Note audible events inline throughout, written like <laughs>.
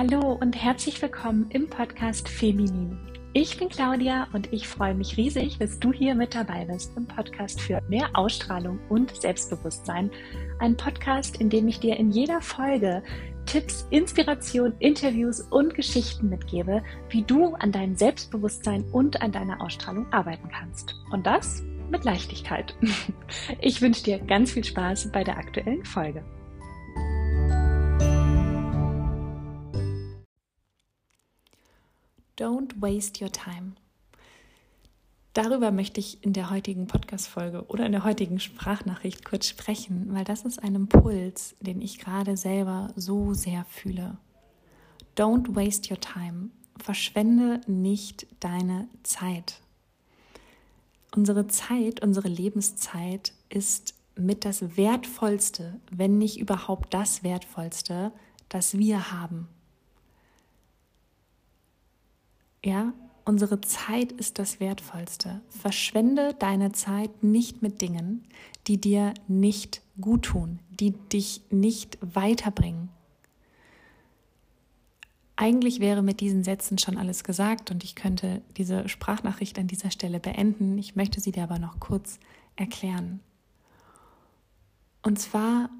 Hallo und herzlich willkommen im Podcast Feminin. Ich bin Claudia und ich freue mich riesig, dass du hier mit dabei bist im Podcast für mehr Ausstrahlung und Selbstbewusstsein. Ein Podcast, in dem ich dir in jeder Folge Tipps, Inspiration, Interviews und Geschichten mitgebe, wie du an deinem Selbstbewusstsein und an deiner Ausstrahlung arbeiten kannst. Und das mit Leichtigkeit. <laughs> Ich wünsche dir ganz viel Spaß bei der aktuellen Folge. Don't waste your time. Darüber möchte ich in der heutigen Podcast-Folge oder in der heutigen Sprachnachricht kurz sprechen, weil das ist ein Impuls, den ich gerade selber so sehr fühle. Don't waste your time. Verschwende nicht deine Zeit. Unsere Zeit, unsere Lebenszeit ist mit das Wertvollste, wenn nicht überhaupt das Wertvollste, das wir haben. Ja, unsere Zeit ist das Wertvollste. Verschwende deine Zeit nicht mit Dingen, die dir nicht gut tun, die dich nicht weiterbringen. Eigentlich wäre mit diesen Sätzen schon alles gesagt und ich könnte diese Sprachnachricht an dieser Stelle beenden. Ich möchte sie dir aber noch kurz erklären. Und zwar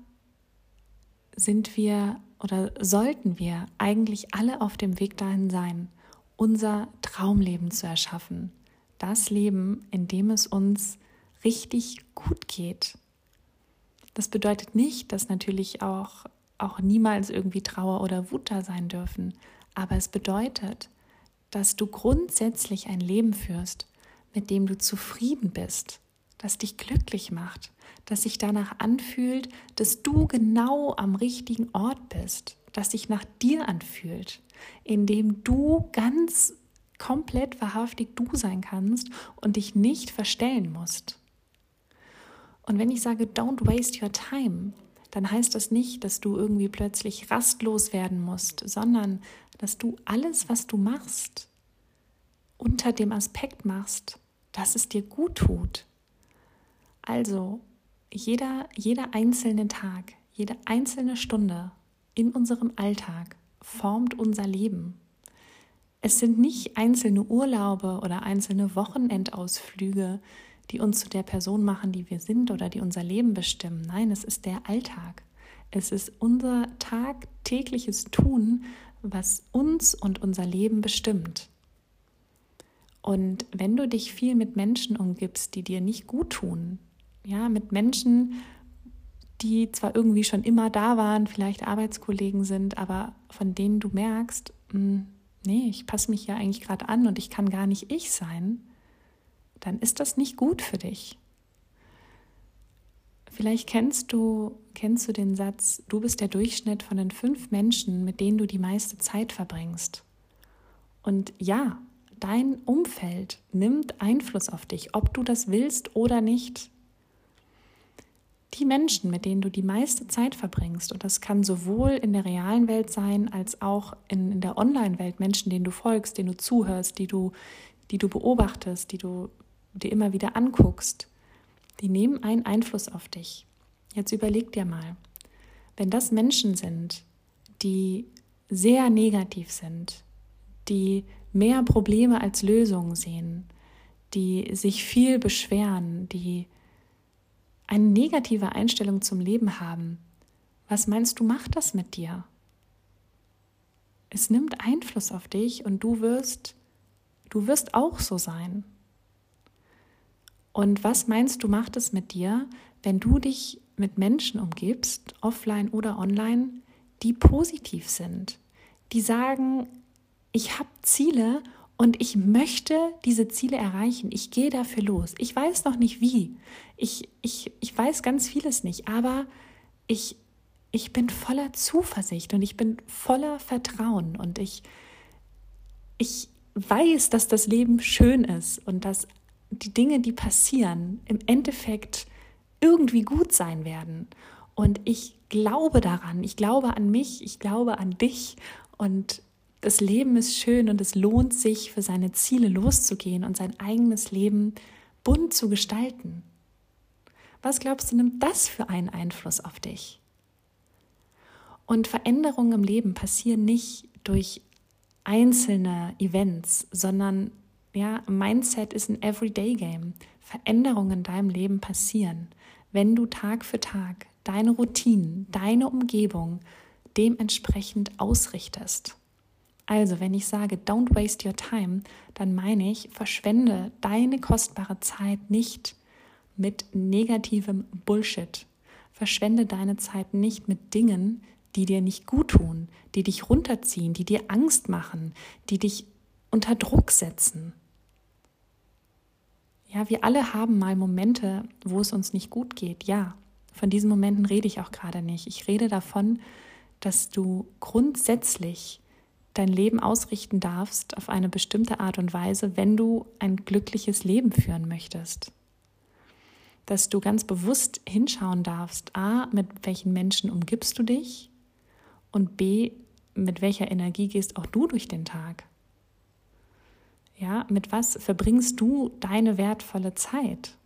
sind wir oder sollten wir eigentlich alle auf dem Weg dahin sein, unser Traumleben zu erschaffen. Das Leben, in dem es uns richtig gut geht. Das bedeutet nicht, dass natürlich auch, auch niemals irgendwie Trauer oder Wut da sein dürfen. Aber es bedeutet, dass du grundsätzlich ein Leben führst, mit dem du zufrieden bist, das dich glücklich macht, das sich danach anfühlt, dass du genau am richtigen Ort bist, das sich nach dir anfühlt, in dem du ganz komplett wahrhaftig du sein kannst und dich nicht verstellen musst. Und wenn ich sage, don't waste your time, dann heißt das nicht, dass du irgendwie plötzlich rastlos werden musst, sondern dass du alles, was du machst, unter dem Aspekt machst, dass es dir gut tut. Also jeder, jeder einzelne Tag, jede einzelne Stunde in unserem Alltag formt unser Leben. Es sind nicht einzelne Urlaube oder einzelne Wochenendausflüge, die uns zu der Person machen, die wir sind oder die unser Leben bestimmen. Nein, es ist der Alltag. Es ist unser tagtägliches Tun, was uns und unser Leben bestimmt. Und wenn du dich viel mit Menschen umgibst, die dir nicht gut tun, ja, mit Menschen, die zwar irgendwie schon immer da waren, vielleicht Arbeitskollegen sind, aber von denen du merkst, hm, nee, ich passe mich ja eigentlich gerade an und ich kann gar nicht ich sein, dann ist das nicht gut für dich. Vielleicht kennst du, kennst du den Satz, du bist der Durchschnitt von den fünf Menschen, mit denen du die meiste Zeit verbringst. Und ja, dein Umfeld nimmt Einfluss auf dich, ob du das willst oder nicht die Menschen, mit denen du die meiste Zeit verbringst, und das kann sowohl in der realen Welt sein, als auch in, in der Online-Welt, Menschen, denen du folgst, denen du zuhörst, die du, die du beobachtest, die du dir immer wieder anguckst, die nehmen einen Einfluss auf dich. Jetzt überleg dir mal, wenn das Menschen sind, die sehr negativ sind, die mehr Probleme als Lösungen sehen, die sich viel beschweren, die eine negative Einstellung zum Leben haben, was meinst du, macht das mit dir? Es nimmt Einfluss auf dich und du wirst, du wirst auch so sein. Und was meinst du, macht es mit dir, wenn du dich mit Menschen umgibst, offline oder online, die positiv sind, die sagen, ich habe Ziele und ich möchte diese Ziele erreichen. Ich gehe dafür los. Ich weiß noch nicht wie. Ich, ich, ich weiß ganz vieles nicht, aber ich, ich bin voller Zuversicht und ich bin voller Vertrauen und ich, ich weiß, dass das Leben schön ist und dass die Dinge, die passieren, im Endeffekt irgendwie gut sein werden. Und ich glaube daran, ich glaube an mich, ich glaube an dich und das Leben ist schön und es lohnt sich, für seine Ziele loszugehen und sein eigenes Leben bunt zu gestalten. Was glaubst du, nimmt das für einen Einfluss auf dich? Und Veränderungen im Leben passieren nicht durch einzelne Events, sondern ja, Mindset ist ein Everyday Game. Veränderungen in deinem Leben passieren, wenn du Tag für Tag deine Routinen, deine Umgebung dementsprechend ausrichtest. Also, wenn ich sage, don't waste your time, dann meine ich, verschwende deine kostbare Zeit nicht mit negativem Bullshit. Verschwende deine Zeit nicht mit Dingen, die dir nicht gut tun, die dich runterziehen, die dir Angst machen, die dich unter Druck setzen. Ja, wir alle haben mal Momente, wo es uns nicht gut geht. Ja, von diesen Momenten rede ich auch gerade nicht. Ich rede davon, dass du grundsätzlich dein Leben ausrichten darfst auf eine bestimmte Art und Weise, wenn du ein glückliches Leben führen möchtest. Dass du ganz bewusst hinschauen darfst, a, mit welchen Menschen umgibst du dich und B, mit welcher Energie gehst auch du durch den Tag? Ja, mit was verbringst du deine wertvolle Zeit?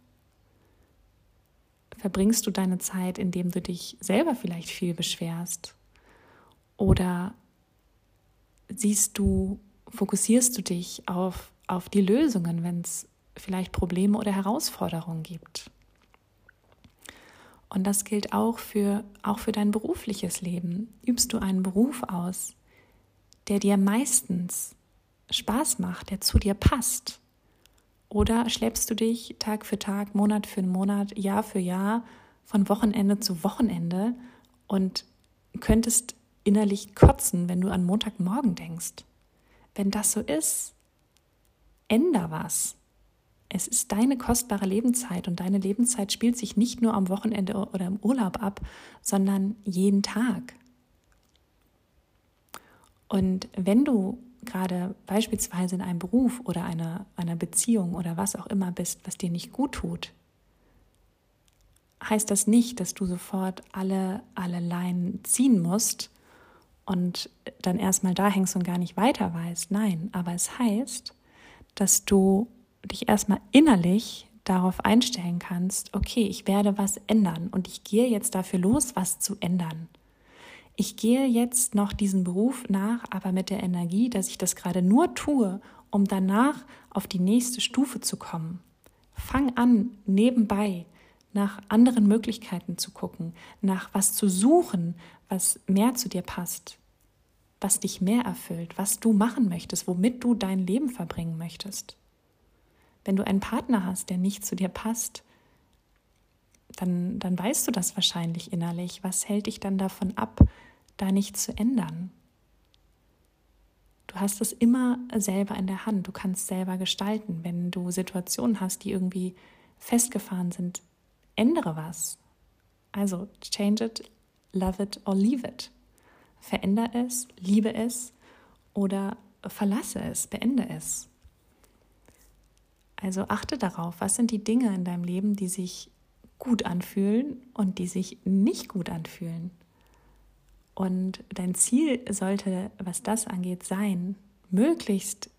Verbringst du deine Zeit, indem du dich selber vielleicht viel beschwerst? Oder siehst du, fokussierst du dich auf, auf die Lösungen, wenn es vielleicht Probleme oder Herausforderungen gibt? Und das gilt auch für, auch für dein berufliches Leben. Übst du einen Beruf aus, der dir meistens Spaß macht, der zu dir passt? Oder schleppst du dich Tag für Tag, Monat für Monat, Jahr für Jahr von Wochenende zu Wochenende und könntest innerlich kotzen, wenn du an Montagmorgen denkst? Wenn das so ist, änder was. Es ist deine kostbare Lebenszeit und deine Lebenszeit spielt sich nicht nur am Wochenende oder im Urlaub ab, sondern jeden Tag. Und wenn du gerade beispielsweise in einem Beruf oder einer, einer Beziehung oder was auch immer bist, was dir nicht gut tut, heißt das nicht, dass du sofort alle, alle Leinen ziehen musst und dann erstmal da hängst und gar nicht weiter weißt. Nein, aber es heißt, dass du dich erstmal innerlich darauf einstellen kannst, okay, ich werde was ändern und ich gehe jetzt dafür los, was zu ändern. Ich gehe jetzt noch diesen Beruf nach, aber mit der Energie, dass ich das gerade nur tue, um danach auf die nächste Stufe zu kommen. Fang an, nebenbei nach anderen Möglichkeiten zu gucken, nach was zu suchen, was mehr zu dir passt, was dich mehr erfüllt, was du machen möchtest, womit du dein Leben verbringen möchtest. Wenn du einen Partner hast, der nicht zu dir passt, dann, dann weißt du das wahrscheinlich innerlich. Was hält dich dann davon ab, da nichts zu ändern? Du hast es immer selber in der Hand. Du kannst selber gestalten. Wenn du Situationen hast, die irgendwie festgefahren sind, ändere was. Also change it, love it or leave it. Veränder es, liebe es oder verlasse es, beende es. Also achte darauf, was sind die Dinge in deinem Leben, die sich gut anfühlen und die sich nicht gut anfühlen. Und dein Ziel sollte, was das angeht, sein, möglichst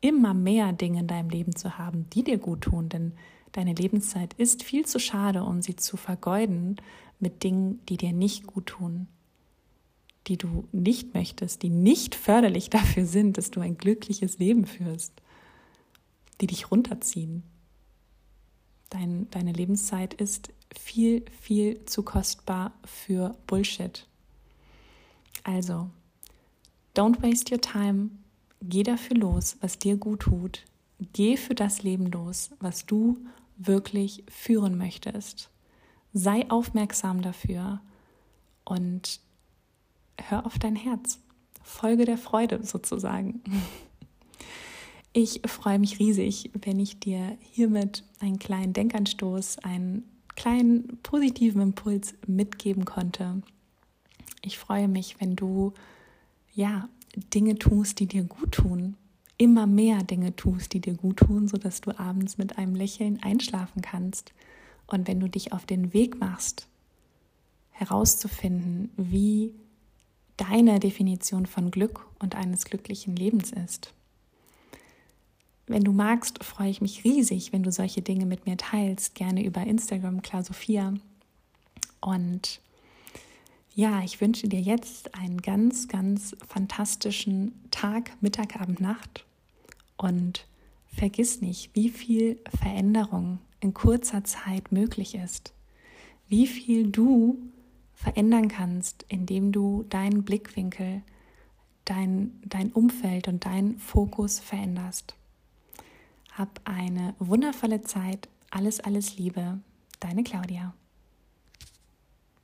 immer mehr Dinge in deinem Leben zu haben, die dir gut tun, denn deine Lebenszeit ist viel zu schade, um sie zu vergeuden mit Dingen, die dir nicht gut tun, die du nicht möchtest, die nicht förderlich <laughs> dafür sind, dass du ein glückliches Leben führst die dich runterziehen. Dein, deine Lebenszeit ist viel, viel zu kostbar für Bullshit. Also, don't waste your time. Geh dafür los, was dir gut tut. Geh für das Leben los, was du wirklich führen möchtest. Sei aufmerksam dafür und hör auf dein Herz. Folge der Freude sozusagen. <laughs> Ich freue mich riesig, wenn ich dir hiermit einen kleinen Denkanstoß, einen kleinen positiven Impuls mitgeben konnte. Ich freue mich, wenn du ja Dinge tust, die dir gut tun, immer mehr Dinge tust, die dir gut tun, sodass du abends mit einem Lächeln einschlafen kannst. Und wenn du dich auf den Weg machst, herauszufinden, wie deine Definition von Glück und eines glücklichen Lebens ist. Wenn du magst, freue ich mich riesig, wenn du solche Dinge mit mir teilst, gerne über Instagram, klar Sophia. Und Ja, ich wünsche dir jetzt einen ganz, ganz fantastischen Tag, Mittag, Abend, Nacht und vergiss nicht, wie viel Veränderung in kurzer Zeit möglich ist, wie viel du verändern kannst, indem du deinen Blickwinkel, dein, dein Umfeld und deinen Fokus veränderst. Hab eine wundervolle Zeit. Alles, alles Liebe. Deine Claudia.